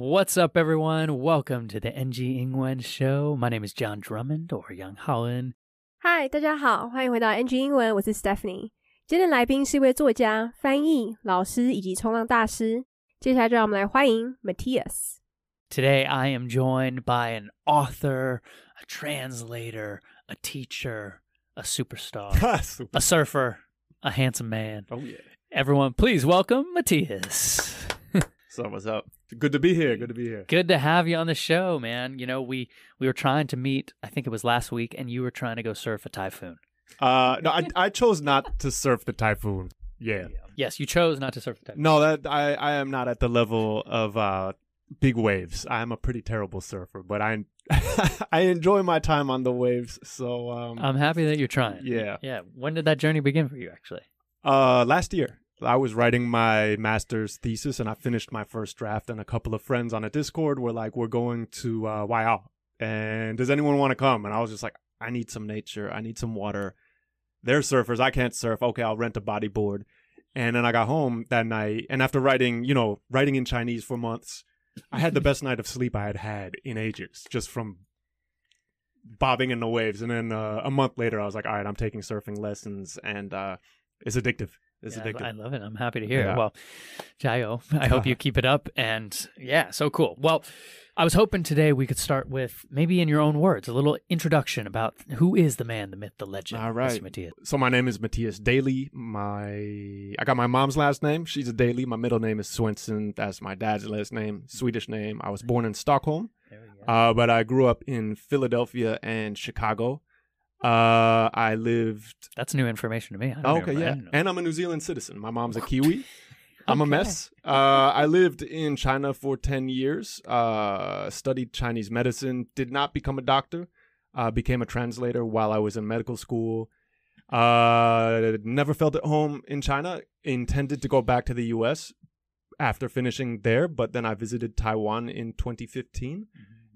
What's up, everyone? Welcome to the NG Ingwen Show. My name is John Drummond or Yang Haoen. Hi，大家好，欢迎回到 NG 英文，我是 Stephanie。今天的来宾是一位作家、翻译、老师以及冲浪大师。接下来就让我们来欢迎 Mattias。Today I am joined by an author, a translator, a teacher, a superstar, a surfer, a handsome man. Oh yeah! Everyone, please welcome Mattias. So what's up? Good to be here. Good to be here. Good to have you on the show, man. You know, we we were trying to meet. I think it was last week, and you were trying to go surf a typhoon. Uh, no, I I chose not to surf the typhoon. Yeah. Yes, you chose not to surf the typhoon. No, that I I am not at the level of uh big waves. I am a pretty terrible surfer, but I I enjoy my time on the waves. So um I'm happy that you're trying. yeah. Yeah. When did that journey begin for you, actually? Uh, last year I was writing my master's thesis and I finished my first draft. And a couple of friends on a Discord were like, "We're going to uh, and does anyone want to come?" And I was just like, "I need some nature. I need some water. They're surfers. I can't surf. Okay, I'll rent a bodyboard." And then I got home that night, and after writing, you know, writing in Chinese for months, I had the best night of sleep I had had in ages, just from bobbing in the waves. And then uh, a month later, I was like, "All right, I'm taking surfing lessons," and uh, it's addictive. It's Yeah, addictive. I love it. I'm happy to hear it. Well, Jayo, I hope you keep it up. And yeah, so cool. Well, I was hoping today we could start with maybe in your own words, a little introduction about who is the man, the myth, the legend. All right. Mattias. So my name is Mattias Daly. My I got my mom's last name. She's a Daly. My middle name is Swenson. That's my dad's last name, Swedish name. I was born in Stockholm, There we go. uh, but I grew up in Philadelphia and Chicago. Uh, I lived. That's new information to me. I don't Oh, okay, yeah, and I'm a New Zealand citizen. My mom's a Kiwi. I'm a mess. Uh, I lived in China for 10 years, uh, studied Chinese medicine, did not become a doctor, uh, became a translator while I was in medical school. Uh, never felt at home in China, intended to go back to the US after finishing there, but then I visited Taiwan in 2015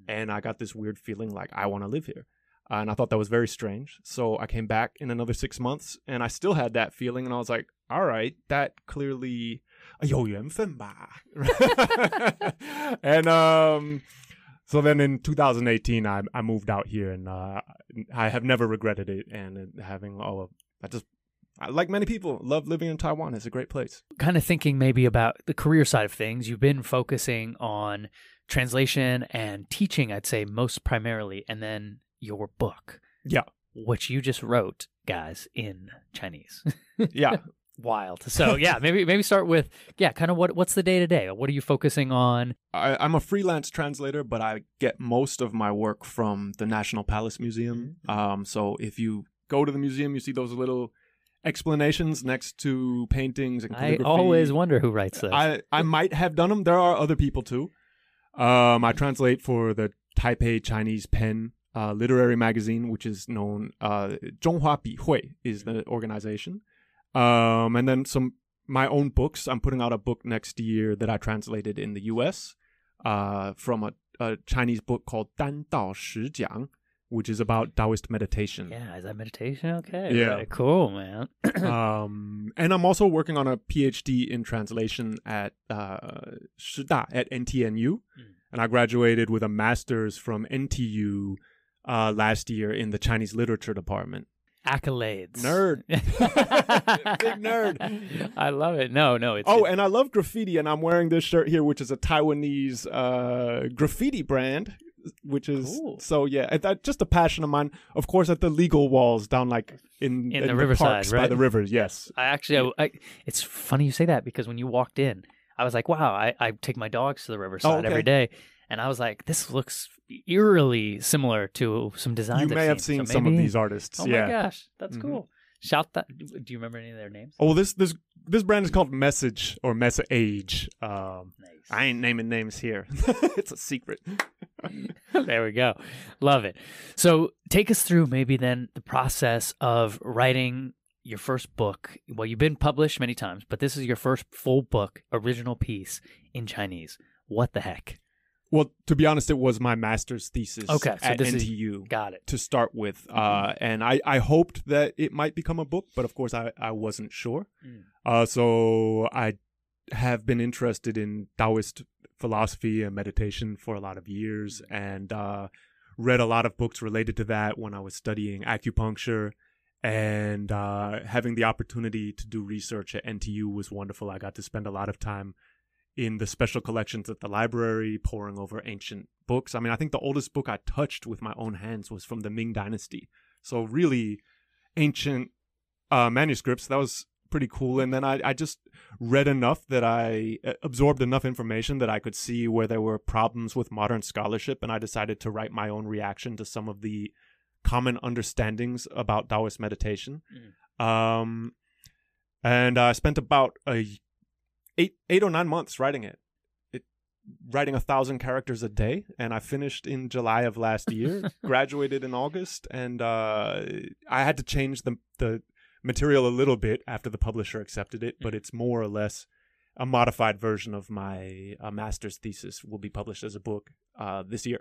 and I got this weird feeling like I want to live here Uh, and I thought that was very strange. So I came back in another six months and I still had that feeling. And I was like, all right, that clearly 有缘分吧. and um, so then in 2018, I, I moved out here and uh, I have never regretted it. And having all of, I just, I, like many people, love living in Taiwan. It's a great place. kind of thinking maybe about the career side of things, you've been focusing on translation and teaching, I'd say most primarily, and then your book. Yeah. Which you just wrote, guys, in Chinese. Yeah. Wild. So yeah, maybe maybe start with yeah, kind of what what's the day to day? What are you focusing on? I, I'm a freelance translator, but I get most of my work from the National Palace Museum. Um, so if you go to the museum, you see those little explanations next to paintings and I always wonder who writes those. I I might have done them. There are other people too. Um, I translate for the Taipei Chinese Pen uh, literary magazine, which is known uh, Zhonghua Bihui is the mm-hmm. organization, um, and then some my own books. I'm putting out a book next year that I translated in the U.S. Uh, from a, a, Chinese book called Dan Dao Shi Jiang, which is about Taoist meditation. Yeah, is that meditation? Okay. Yeah. Cool, man. um, and I'm also working on a PhD in translation at uh, Shida at NTNU, mm. and I graduated with a master's from NTU uh, last year in the Chinese literature department. Accolades. Nerd. Big nerd. I love it. No, no, it's Oh, and I love graffiti, and I'm wearing this shirt here, which is a Taiwanese uh, graffiti brand. Which is Cool. so yeah, that just a passion of mine. Of course, at the legal walls down like in In the riverside, parks by the rivers. Yes, I actually, I, I, it's funny you say that because when you walked in, I was like, wow, I, I take my dogs to the riverside Oh, okay. every day. And I was like, this looks eerily similar to some designs. you I've may have seen. seen So some of these artists. Oh yeah. my gosh, that's Mhm. cool. Shout that. Do you remember any of their names? Oh, this this this brand is called Message or Messa Age. Um, Nice. I ain't naming names here. it's a secret. there we go. Love it. So take us through maybe then the process of writing your first book. Well, you've been published many times, but this is your first full book, original piece in Chinese. What the heck? Well, to be honest, it was my master's thesis Okay, so at this is- NTU Got it. to start with, uh, and I, I hoped that it might become a book, but of course I, I wasn't sure. Mm. Uh, so I have been interested in Taoist philosophy and meditation for a lot of years and uh, read a lot of books related to that when I was studying acupuncture. And uh, having the opportunity to do research at NTU was wonderful. I got to spend a lot of time in the special collections at the library, poring over ancient books. I mean, I think the oldest book I touched with my own hands was from the Ming Dynasty. So, really ancient uh, manuscripts. That was pretty cool. And then I, I just read enough that I uh, absorbed enough information that I could see where there were problems with modern scholarship. And I decided to write my own reaction to some of the common understandings about Taoist meditation. Mm. Um, and I spent about a eight eight or nine months writing it. It writing a thousand characters a day, and I finished in July of last year. graduated in August, and uh, I had to change the the material a little bit after the publisher accepted it, but mm. it's more or less a modified version of my uh, master's thesis will be published as a book uh, this year.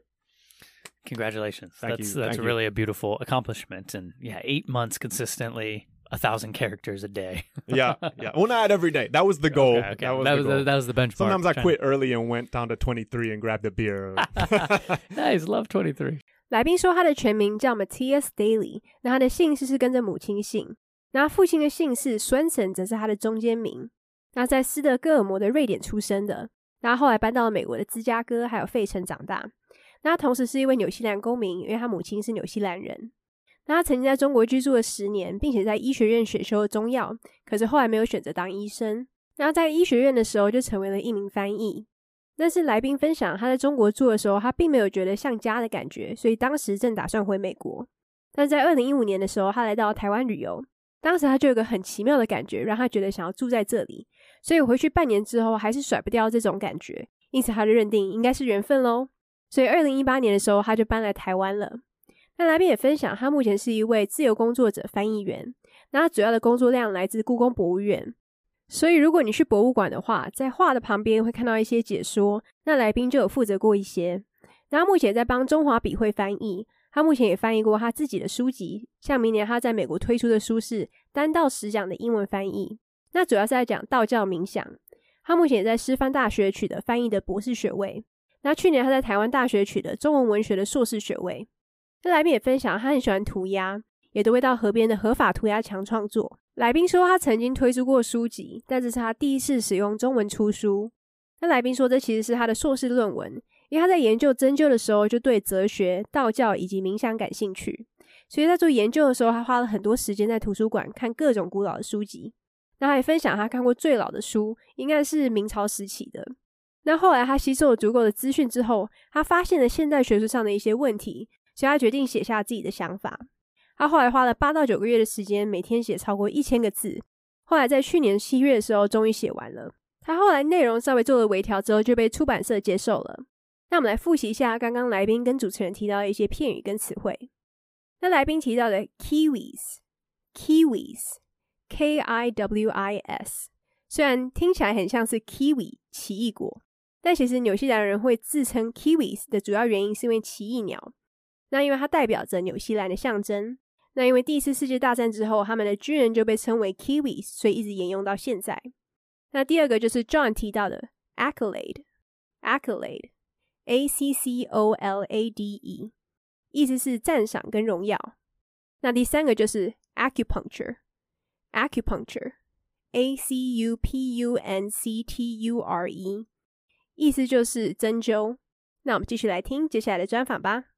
Congratulations! Thank that's you. that's Thank really you. a beautiful accomplishment, and yeah, eight months consistently, a thousand characters a day. yeah, yeah. Well, not every day. That was the goal. Okay, okay. That was that was, the, that was the benchmark. Sometimes I quit to... early and went down to twenty three and grabbed a beer. nice, love twenty three. 来宾说，他的全名叫 Mattias Daly，那他的姓氏是跟着母亲姓，那父亲的姓氏 Swenson 则是他的中间名。那在斯德哥尔摩的瑞典出生的，那后来搬到了美国的芝加哥还有费城长大。那他同时是一位纽西兰公民，因为他母亲是纽西兰人。那他曾经在中国居住了十年，并且在医学院选修了中药，可是后来没有选择当医生。那在医学院的时候，就成为了一名翻译。但是来宾分享，他在中国住的时候，他并没有觉得像家的感觉，所以当时正打算回美国。但在二零一五年的时候，他来到台湾旅游，当时他就有个很奇妙的感觉，让他觉得想要住在这里。所以回去半年之后，还是甩不掉这种感觉，因此他就认定应该是缘分喽。所以二零一八年的时候，他就搬来台湾了。那来宾也分享，他目前是一位自由工作者翻译员，那他主要的工作量来自故宫博物院。所以，如果你去博物馆的话，在画的旁边会看到一些解说，那来宾就有负责过一些。那他目前在帮中华笔会翻译，他目前也翻译过他自己的书籍，像明年他在美国推出的书是单到十讲的英文翻译，那主要是在讲道教冥想。他目前也在师范大学取得翻译的博士学位，那去年他在台湾大学取得中文文学的硕士学位。那来宾也分享，他很喜欢涂鸦，也都会到河边的合法涂鸦墙创作。来宾说，他曾经推出过书籍，但这是他第一次使用中文出书。那来宾说，这其实是他的硕士论文，因为他在研究针灸的时候，就对哲学、道教以及冥想感兴趣，所以在做研究的时候，他花了很多时间在图书馆看各种古老的书籍。那他也分享，他看过最老的书，应该是明朝时期的。那后来他吸收了足够的资讯之后，他发现了现代学术上的一些问题，所以他决定写下自己的想法。他后来花了八到九个月的时间，每天写超过一千个字。后来在去年七月的时候，终于写完了。他后来内容稍微做了微调之后，就被出版社接受了。那我们来复习一下刚刚来宾跟主持人提到的一些片语跟词汇。那来宾提到的 kiwis，kiwis，k i w i s，虽然听起来很像是 kiwi 奇异果，但其实纽西兰人会自称 kiwis 的主要原因是因为奇异鸟。那因为它代表着纽西兰的象征。那因为第一次世界大战之后，他们的军人就被称为 Kiwis，所以一直沿用到现在。那第二个就是 John 提到的 accolade，accolade，a c c o l a d e，意思是赞赏跟荣耀。那第三个就是 acupuncture，acupuncture，a c u p u n c t u r e，意思就是针灸。那我们继续来听接下来的专访吧。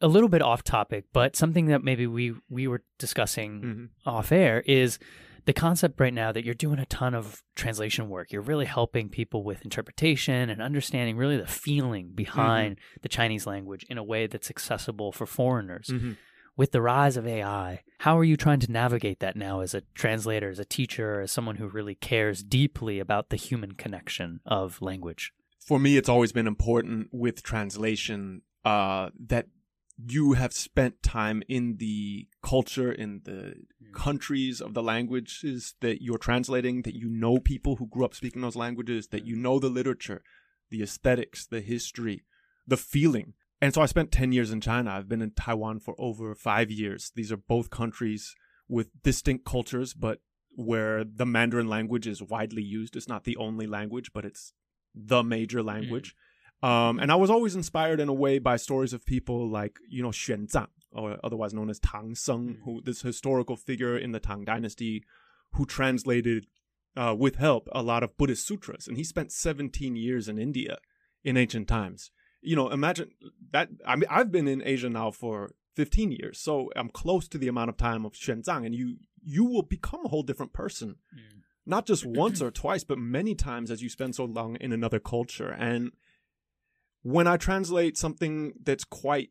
A little bit off topic, but something that maybe we we were discussing Mhm. off air is the concept right now that you're doing a ton of translation work. You're really helping people with interpretation and understanding really the feeling behind the Chinese language in a way that's accessible for foreigners. Mhm. With the rise of AI, how are you trying to navigate that now as a translator, as a teacher, as someone who really cares deeply about the human connection of language? For me, it's always been important with translation uh, that you have spent time in the culture, in the hmm. countries of the languages that you're translating, that you know people who grew up speaking those languages, that you hmm. know the literature, the aesthetics, the history, the feeling. And so I spent 10 years in China. I've been in Taiwan for over five years. These are both countries with distinct cultures, but where the Mandarin language is widely used. It's not the only language, but it's the major hmm. language. Um, and I was always inspired in a way by stories of people like, you know, Xuan Zang, or otherwise known as Tang Seng, Mm. who this historical figure in the Tang Dynasty who translated uh, with help a lot of Buddhist sutras. And he spent 17 years in India in ancient times. You know, imagine that. I mean, I've been in Asia now for 15 years, so I'm close to the amount of time of Xuanzang, and you you will become a whole different person, Mm. not just once or twice, but many times as you spend so long in another culture. And when I translate something that's quite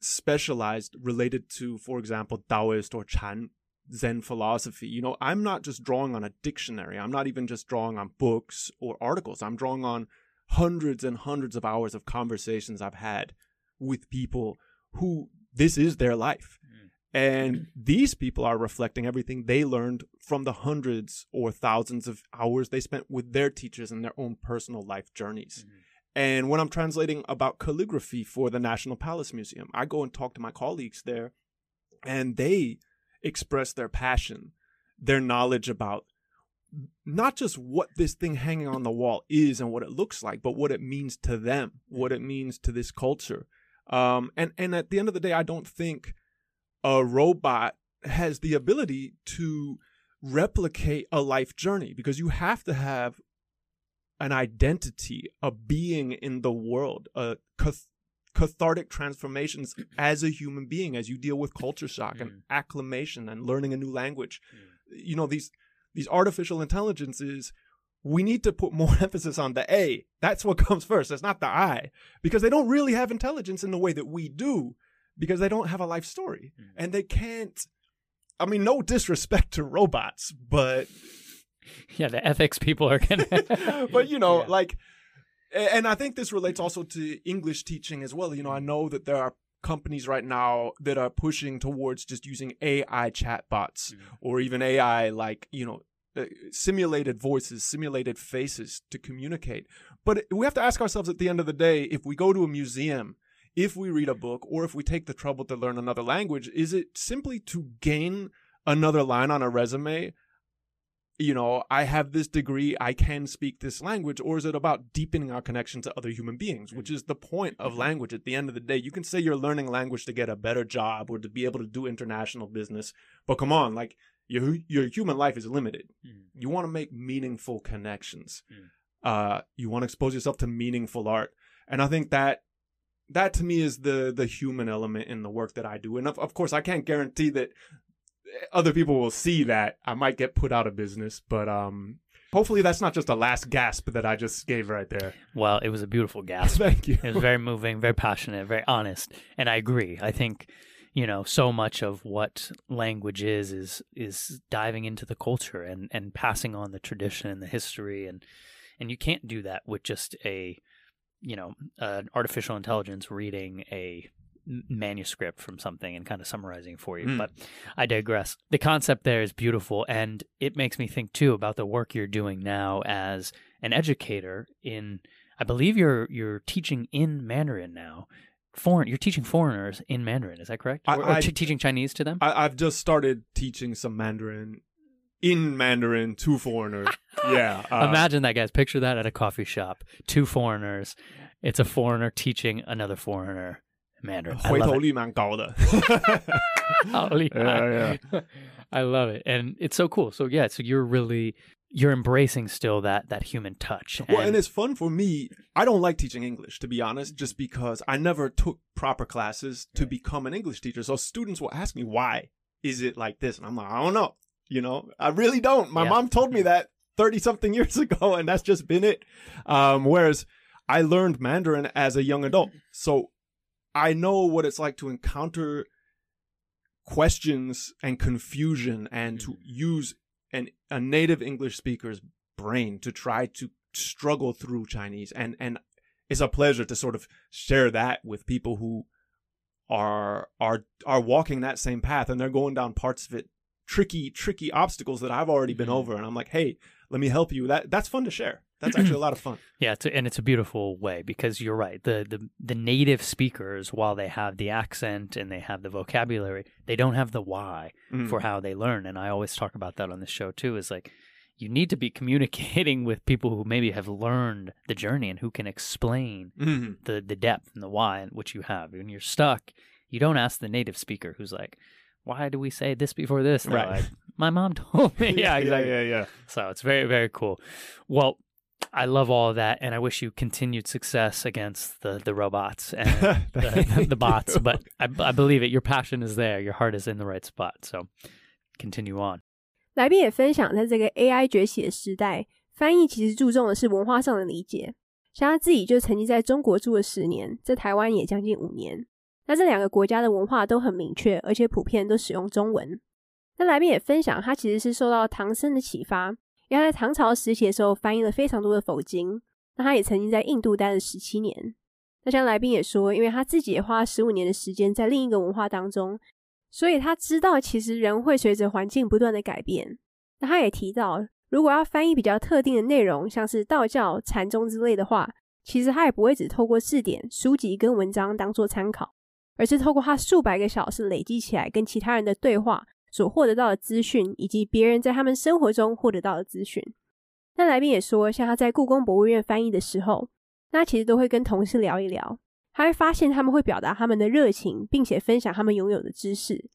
specialized related to, for example, Taoist or Chan Zen philosophy, you know, I'm not just drawing on a dictionary. I'm not even just drawing on books or articles. I'm drawing on hundreds and hundreds of hours of conversations I've had with people who this is their life. Mm. And these people are reflecting everything they learned from the hundreds or thousands of hours they spent with their teachers in their own personal life journeys. Mhm. And when I'm translating about calligraphy for the National Palace Museum, I go and talk to my colleagues there, and they express their passion, their knowledge about not just what this thing hanging on the wall is and what it looks like, but what it means to them, what it means to this culture. Um, and and at the end of the day, I don't think a robot has the ability to replicate a life journey because you have to have an identity, a being in the world, a cath- cathartic transformations as a human being as you deal with culture shock Mm. and acclimation and learning a new language. Mm. You know these these artificial intelligences. We need to put more emphasis on the A. That's what comes first. It's not the I because they don't really have intelligence in the way that we do because they don't have a life story Mm. and they can't. I mean, no disrespect to robots, but Yeah, the ethics people are gonna. but you know, Yeah. like, and I think this relates also to English teaching as well. You know, I know that there are companies right now that are pushing towards just using AI chatbots Mhm. or even AI like you know uh, simulated voices, simulated faces to communicate. But we have to ask ourselves at the end of the day, if we go to a museum. If we read a book or if we take the trouble to learn another language, is it simply to gain another line on a resume you know, I have this degree, I can speak this language, or is it about deepening our connection to other human beings, which is the point of language at the end of the day? You can say you're learning language to get a better job or to be able to do international business, but come on, like your your human life is limited. Mm. You want to make meaningful connections. Mm. Uh, you want to expose yourself to meaningful art, and I think that that to me is the the human element in the work that I do. And of, of course, I can't guarantee that other people will see that. I might get put out of business, but um, hopefully that's not just a last gasp that I just gave right there. Well, it was a beautiful gasp. Thank you. It was very moving, very passionate, very honest, and I agree. I think you know so much of what language is is is diving into the culture and and passing on the tradition and the history and and you can't do that with just a you know an artificial intelligence reading a manuscript from something and kind of summarizing for you Mm. but i digress the concept there is beautiful and it makes me think too about the work you're doing now as an educator in i believe you're you're teaching in mandarin now foreign you're teaching foreigners in mandarin is that correct I- or, or I- teaching chinese to them I, I've just started teaching some Mandarin in Mandarin to foreigners. yeah. uh, Imagine that, guys. Picture that at a coffee shop. Two foreigners. It's a foreigner teaching another foreigner Mandarin. I 回 love 头 it. 率蛮高的。 Holy Yeah, I love it, and it's so cool. So yeah, so you're really you're embracing still that that human touch. Well, and it's fun for me. I don't like teaching English, to be honest, just because I never took proper classes to Right. become an English teacher. So students will ask me, why is it like this? And I'm like, I don't know. You know, I really don't. My Yeah. mom told me that 30 something years ago, and that's just been it. Um, whereas I learned Mandarin as a young adult. So I know what it's like to encounter questions and confusion and to use an, a native English speaker's brain to try to struggle through Chinese. And, and it's a pleasure to sort of share that with people who are, are, are walking that same path and they're going down parts of it, tricky, tricky obstacles that I've already been Mhm. over. And I'm like, Hey, let me help you. That, that's fun to share. That's actually a lot of fun. Yeah, it's a, and it's a beautiful way because you're right. The, the the native speakers, while they have the accent and they have the vocabulary, they don't have the why Mm. for how they learn. And I always talk about that on the show too. Is like you need to be communicating with people who maybe have learned the journey and who can explain Mhm. the the depth and the why and which you have. When you're stuck, you don't ask the native speaker who's like, "Why do we say this before this?" They're Right. like, My mom told me. yeah, exactly. yeah, yeah. So it's very, very cool. Well, I love all of that, and I wish you continued success against the, the robots and the, Thank the bots. you. But I, I believe it. Your passion is there. Your heart is in the right spot. So continue on. 来宾也分享，在这个 AI 崛起的时代，翻译其实注重的是文化上的理解。像他自己就曾经在中国住了十年，在台湾也将近五年。那这两个国家的文化都很明确，而且普遍都使用中文。那来宾也分享，他其实是受到唐僧的启发， 原来唐朝时期的时候翻译了非常多的佛经。那他也曾经在印度待了十七年。那像来宾也说，因为他自己也花十五年的时间在另一个文化当中，所以他知道其实人会随着环境不断的改变。那他也提到，如果要翻译比较特定的内容，像是道教、禅宗之类的话，其实他也不会只透过字典、书籍跟文章当做参考，而是透过他数百个小时累积起来跟其他人的对话所获得到的资讯，以及别人在他们生活中获得到的资讯。那来宾也说，像他在故宫博物院翻译的时候，那其实都会跟同事聊一聊，他会发现他们会表达他们的热情，并且分享他们拥有的知识，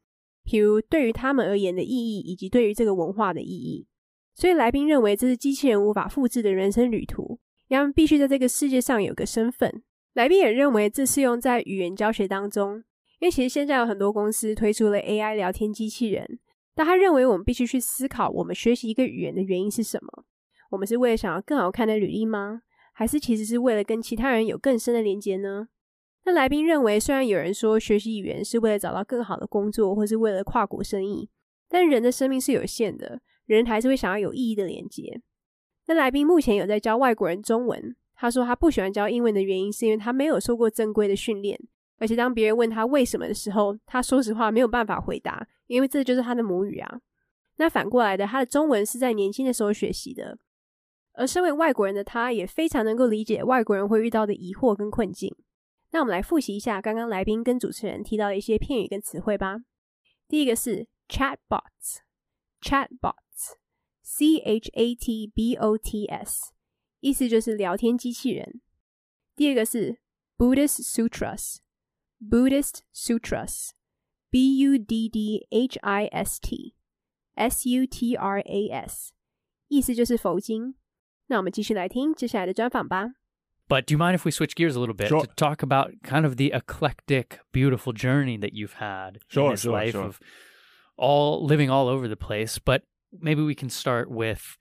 譬如对于他们而言的意义，以及对于这个文化的意义。所以来宾认为这是机器人无法复制的人生旅途，他们必须在这个世界上有个身份。来宾也认为这适用在语言教学当中，因为其实现在有很多公司推出了 AI 聊天机器人，但他认为我们必须去思考，我们学习一个语言的原因是什么？我们是为了想要更好看的履历吗？还是其实是为了跟其他人有更深的连接呢？那来宾认为，虽然有人说学习语言是为了找到更好的工作，或是为了跨国生意，但人的生命是有限的，人还是会想要有意义的连接。那来宾目前有在教外国人中文，他说他不喜欢教英文的原因是因为他没有受过正规的训练，而且当别人问他为什么的时候，他说实话没有办法回答，因为这就是他的母语啊。那反过来的，他的中文是在年轻的时候学习的，而身为外国人的他，也非常能够理解外国人会遇到的疑惑跟困境。那我们来复习一下刚刚来宾跟主持人提到的一些片语跟词汇吧。第一个是 chatbots，chatbots，c h a t b o t s，意思就是聊天机器人。第二个是 Buddhist sutras Sutras，Buddhist Sutras，b u d d h i s t s u t r a s，意思就是佛经。那我们继续来听接下来的专访吧。 But do you mind if we switch gears a little bit Sure. to talk about kind of the eclectic, beautiful journey that you've had Sure, in this sure, life sure. of all living all over the place? But maybe we can start with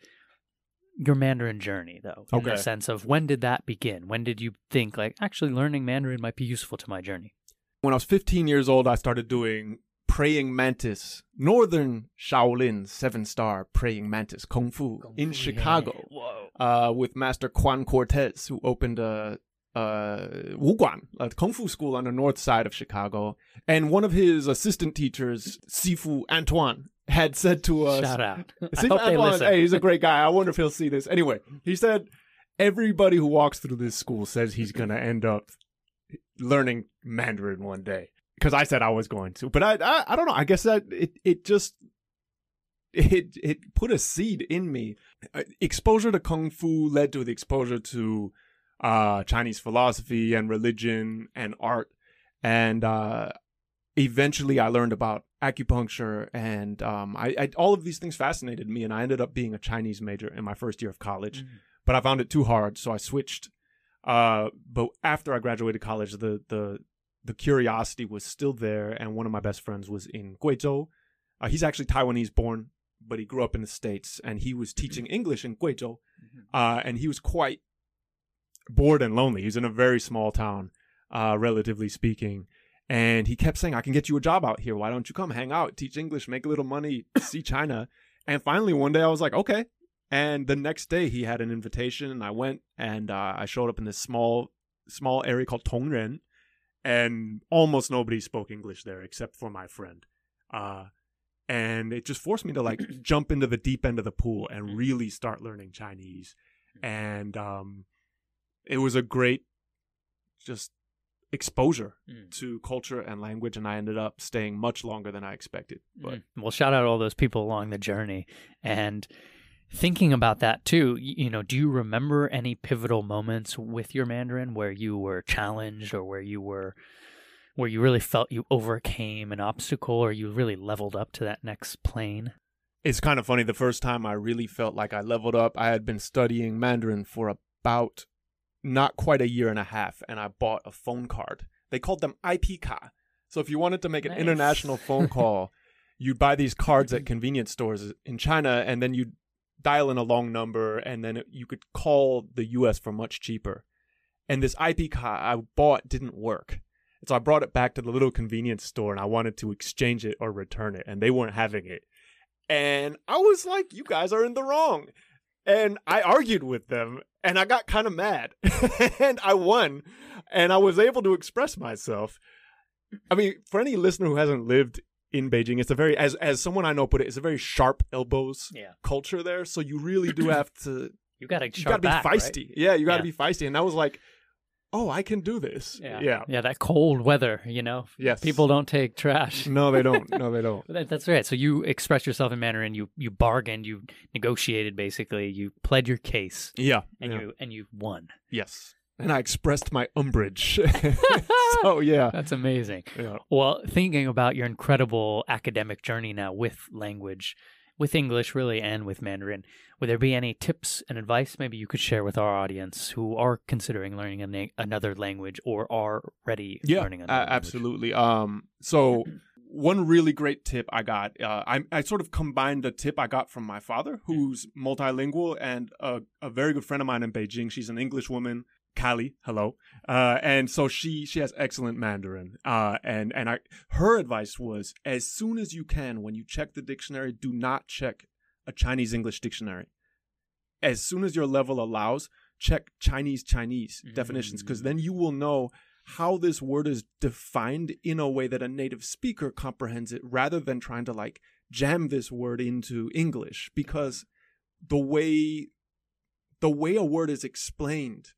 your Mandarin journey, though, in the Okay. sense of when did that begin? When did you think like actually learning Mandarin might be useful to my journey? When I was 15 years old, I started doing praying mantis, Northern Shaolin seven star praying mantis kung fu in Chicago. Whoa. uh, with Master Juan Cortez, who opened a, Wuguan, a kung fu school on the north side of Chicago. And one of his assistant teachers, Sifu Antoine, had said to us, Shout out. Sifu hope Antoine, hey, he's a great guy. I wonder if he'll see this. Anyway, he said, everybody who walks through this school says he's going to end up learning Mandarin one day. Because I said I was going to, but I, I, I don't know. I guess that it, it just it it put a seed in me. Uh, exposure to kung fu led to the exposure to uh, Chinese philosophy and religion and art, and uh, eventually I learned about acupuncture and um, I, I all of these things fascinated me, and I ended up being a Chinese major in my first year of college, but I found it too hard, so I switched. Uh, but after I graduated college, the the the curiosity was still there, and one of my best friends was in Guizhou. Uh, he's actually Taiwanese born, but he grew up in the states, and he was teaching English in Guizhou, uh, and he was quite bored and lonely. He was in a very small town, uh, relatively speaking, and he kept saying, "I can get you a job out here. Why don't you come hang out, teach English, make a little money, see China?" And finally, one day, I was like, "Okay." And the next day, he had an invitation, and I went, and uh, I showed up in this small, small area called Tongren, and almost nobody spoke English there except for my friend. Uh, and it just forced me to like jump into the deep end of the pool and really start learning Chinese. and um, it was a great just exposure Mm. to culture and language, and I ended up staying much longer than I expected. But Mm. Well, shout out all those people along the journey. And thinking about that too, you know, do you remember any pivotal moments with your Mandarin where you were challenged or where you were where you really felt you overcame an obstacle or you really leveled up to that next plane? it's kind of funny. The first time I really felt like I leveled up, I had been studying Mandarin for about not quite a year and a half, and I bought a phone card. They called them IP ka. So if you wanted to make an Nice. international phone call, you'd buy these cards at convenience stores in China, and then you'd dial in a long number, and then you could call the U.S. for much cheaper. And this IP card I bought didn't work. So I brought it back to the little convenience store, and I wanted to exchange it or return it, and they weren't having it. And I was like, you guys are in the wrong. And I argued with them and I got kind of mad. and I won and I was able to express myself. I mean, for any listener who hasn't lived in Beijing, it's a very as as someone I know put it, it's a very sharp elbows Yeah. culture there. So you really do have to You got to you got to be feisty. Yeah, you got to Yeah. be feisty. And I was like, "Oh, I can do this." Yeah. Yeah. Yeah, that cold weather, you know. Yes. People don't take trash. No, they don't. No, they don't. That, that's right. So you expressed yourself in Mandarin. You you bargained. You negotiated. Basically, you pled your case, Yeah. and yeah. you and you won. Yes. And I expressed my umbrage. so yeah. That's amazing. Yeah. Well, thinking about your incredible academic journey now with language, with English really, and with Mandarin, would there be any tips and advice maybe you could share with our audience who are considering learning na- another language or are ready Yeah, learning another language? absolutely. Um, so one really great tip I got, uh, I, I sort of combined a tip I got from my father, who's multilingual and a, a very good friend of mine in Beijing. She's an English woman, Callie. Hello. Uh, and so she she has excellent Mandarin. Uh, and and I her advice was as soon as you can, when you check the dictionary, do not check a Chinese English dictionary. As soon as your level allows, check Chinese Chinese definitions because then you will know how this word is defined in a way that a native speaker comprehends it rather than trying to like jam this word into English because the way the way a word is explained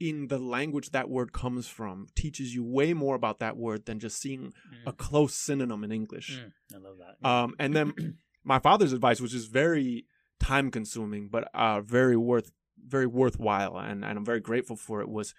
in the language that word comes from teaches you way more about that word than just seeing a close synonym in English. Mm, I love that. Um, and then my father's advice, which is very time consuming but uh, very worth very worthwhile, and, and I'm very grateful for it, was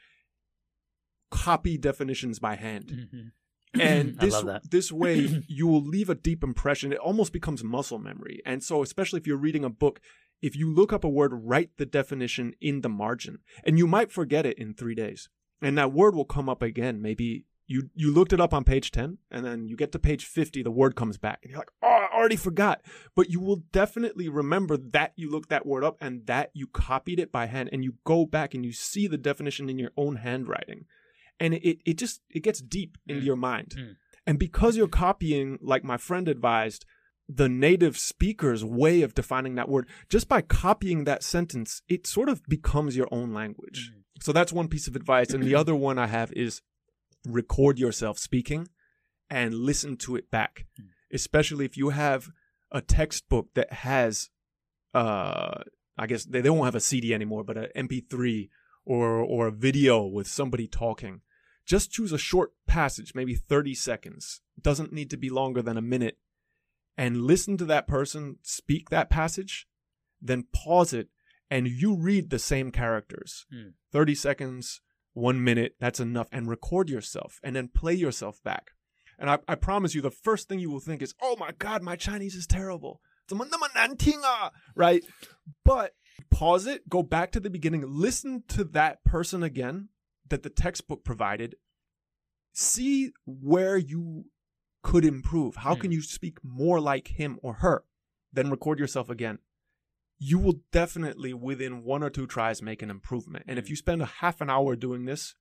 copy definitions by hand. Mhm. And this this way you will leave a deep impression. It almost becomes muscle memory. And so especially if you're reading a book, if you look up a word, write the definition in the margin. And you might forget it in 3 days. And that word will come up again. Maybe you you looked it up on page 10 and then you get to page 50 the word comes back and you're like, "Oh, I already forgot." But you will definitely remember that you looked that word up and that you copied it by hand and you go back and you see the definition in your own handwriting and it, it just it gets deep into Mm. your mind Mm. and because you're copying like my friend advised the native speaker's way of defining that word. Just by copying that sentence it sort of becomes your own language. Mm. so that's one piece of advice. And the other one i have is record yourself speaking and listen to it back. Mm. especially if you have a textbook that has uh i guess they, they won't have a cd anymore but an mp3 or or a video with somebody talking. Just choose a short passage maybe 30 seconds. Doesn't need to be longer than a minute and listen to that person speak that passage, then pause it and you read the same characters mm. 30 seconds, one minute, that's enough, and record yourself and then play yourself back. And I, I promise you, the first thing you will think is, oh my God, my Chinese is terrible. Right? But pause it, go back to the beginning, listen to that person again that the textbook provided, see where you could improve? How Hmm. can you speak more like him or her then record yourself again? You will definitely within one or two tries make an improvement. And if Mm. you spend a half an hour doing this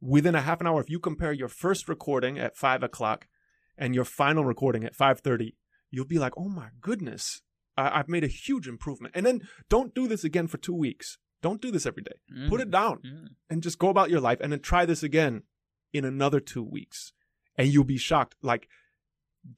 within a half an hour if you compare your first recording at five o'clock and your final recording at 5.30 you'll be like oh my goodness I- i've made a huge improvement. And then don't do this again for two weeks. Don't do this every day. Put it down Mm. and just go about your life and then try this again in another two weeks and you'll be shocked. Like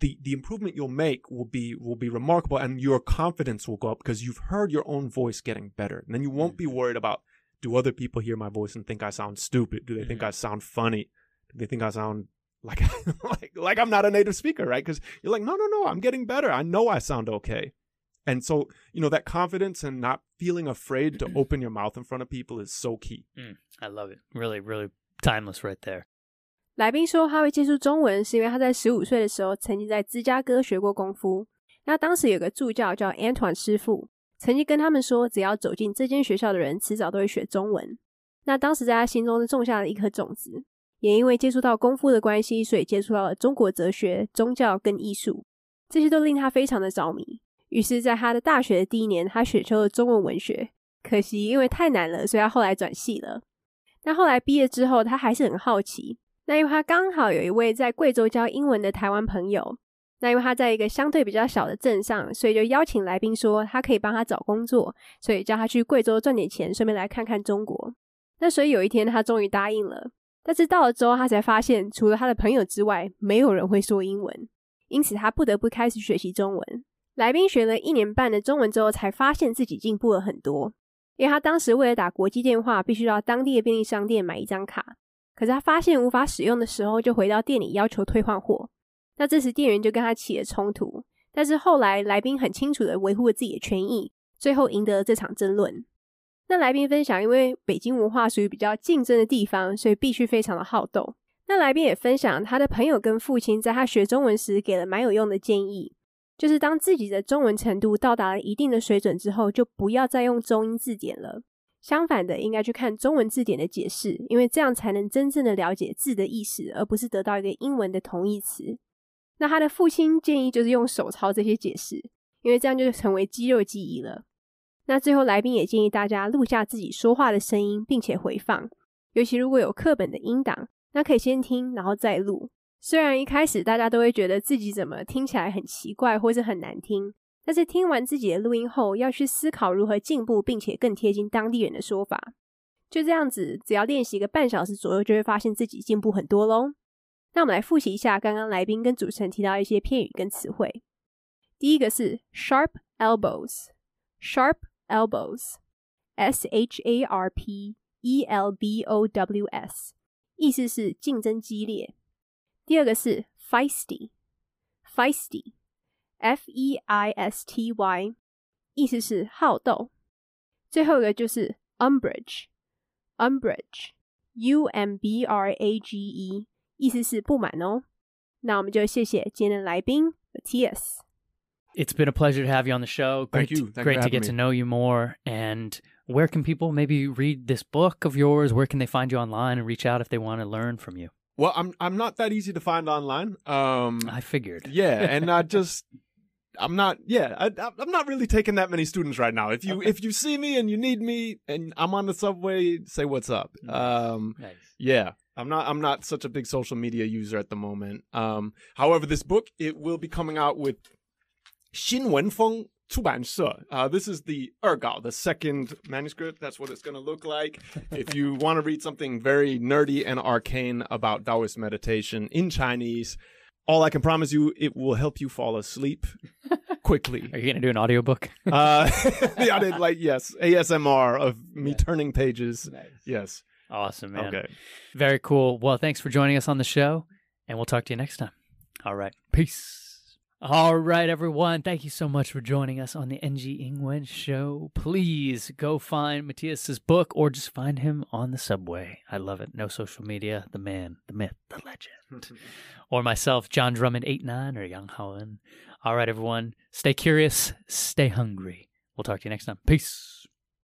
the the improvement you'll make will be will be remarkable and your confidence will go up because you've heard your own voice getting better. And then you won't be worried about do other people hear my voice and think I sound stupid? Do they think Mhm. I sound funny? Do they think I sound like like like I'm not a native speaker right? Because you're like no no no I'm getting better. I know I sound okay. And so you know that confidence and not feeling afraid to open your mouth in front of people is so key. I love it. Really, really timeless right there. 来宾说他会接触中文，是因为他在十五岁的时候曾经在芝加哥学过功夫。那当时有个助教叫 Antoine 师傅，曾经跟他们说，只要走进这间学校的人，迟早都会学中文。那当时在他心中是种下了一颗种子，也因为接触到功夫的关系，所以接触到了中国哲学、宗教跟艺术，这些都令他非常的着迷。于是，在他的大学的第一年，他选修了中文文学。可惜因为太难了，所以他后来转系了。那后来毕业之后，他还是很好奇。那因为他刚好有一位在贵州教英文的台湾朋友，那因为他在一个相对比较小的镇上，所以就邀请来宾说他可以帮他找工作，所以叫他去贵州赚点钱，顺便来看看中国。那所以有一天他终于答应了，但是到了之后他才发现，除了他的朋友之外，没有人会说英文，因此他不得不开始学习中文。来宾学了一年半的中文之后，才发现自己进步了很多。因为他当时为了打国际电话，必须到当地的便利商店买一张卡，可是他发现无法使用的时候，就回到店里要求退换货。那这时店员就跟他起了冲突，但是后来来宾很清楚的维护了自己的权益，最后赢得了这场争论。那来宾分享，因为北京文化属于比较竞争的地方，所以必须非常的好斗。那来宾也分享，他的朋友跟父亲在他学中文时给了蛮有用的建议，就是当自己的中文程度到达了一定的水准之后，就不要再用中英字典了。相反的，应该去看中文字典的解释，因为这样才能真正的了解字的意思，而不是得到一个英文的同义词。那他的父亲建议就是用手抄这些解释，因为这样就成为肌肉记忆了。那最后来宾也建议大家录下自己说话的声音，并且回放，尤其如果有课本的音档，那可以先听，然后再录。虽然一开始大家都会觉得自己怎么听起来很奇怪或是很难听，但是听完自己的录音后，要去思考如何进步，并且更贴近当地人的说法。就这样子，只要练习一个半小时左右，就会发现自己进步很多喽。那我们来复习一下刚刚来宾跟主持人提到一些片语跟词汇。第一个是 sharp elbows，sharp elbows，s h a r p e l b o w s，意思是竞争激烈。第二个是 feisty，feisty F E I S T Y，意思是好斗。最后一个就是 umbrage，umbrage，U M B R A G E，意思是不满哦。那我们就谢谢今天的来宾 Mattias。It's been a pleasure to have you on the show. Great, Thank you. Thank great to get me. to know you more. And where can people maybe read this book of yours? Where can they find you online and reach out if they want to learn from you? Well, I'm I'm not that easy to find online. Um, I figured. Yeah, and I just i'm not yeah I, I- i'm not really taking that many students right now if you Okay. if you see me and you need me and i'm on the subway say what's up um Nice. yeah i'm not i'm not such a big social media user at the moment um however this book it will be coming out with 新文风出版社 uh this is the ergao the second manuscript that's what it's going to look like if you want to read something very nerdy and arcane about Taoist meditation in Chinese, all I can promise you, it will help you fall asleep quickly. Are you going to do an audiobook? Uh, yeah, I did like yes, ASMR of me turning pages. Yes. Awesome, man. Okay. Very cool. Well, thanks for joining us on the show, and we'll talk to you next time. All right. Peace. All right, everyone. Thank you so much for joining us on the NG Ingwen show. Please go find Mattias's book or just find him on the subway. I love it. No social media. The man, the myth, the legend. or myself, John Drummond89 or Yang Haoen. All right, everyone. Stay curious, stay hungry. We'll talk to you next time. Peace.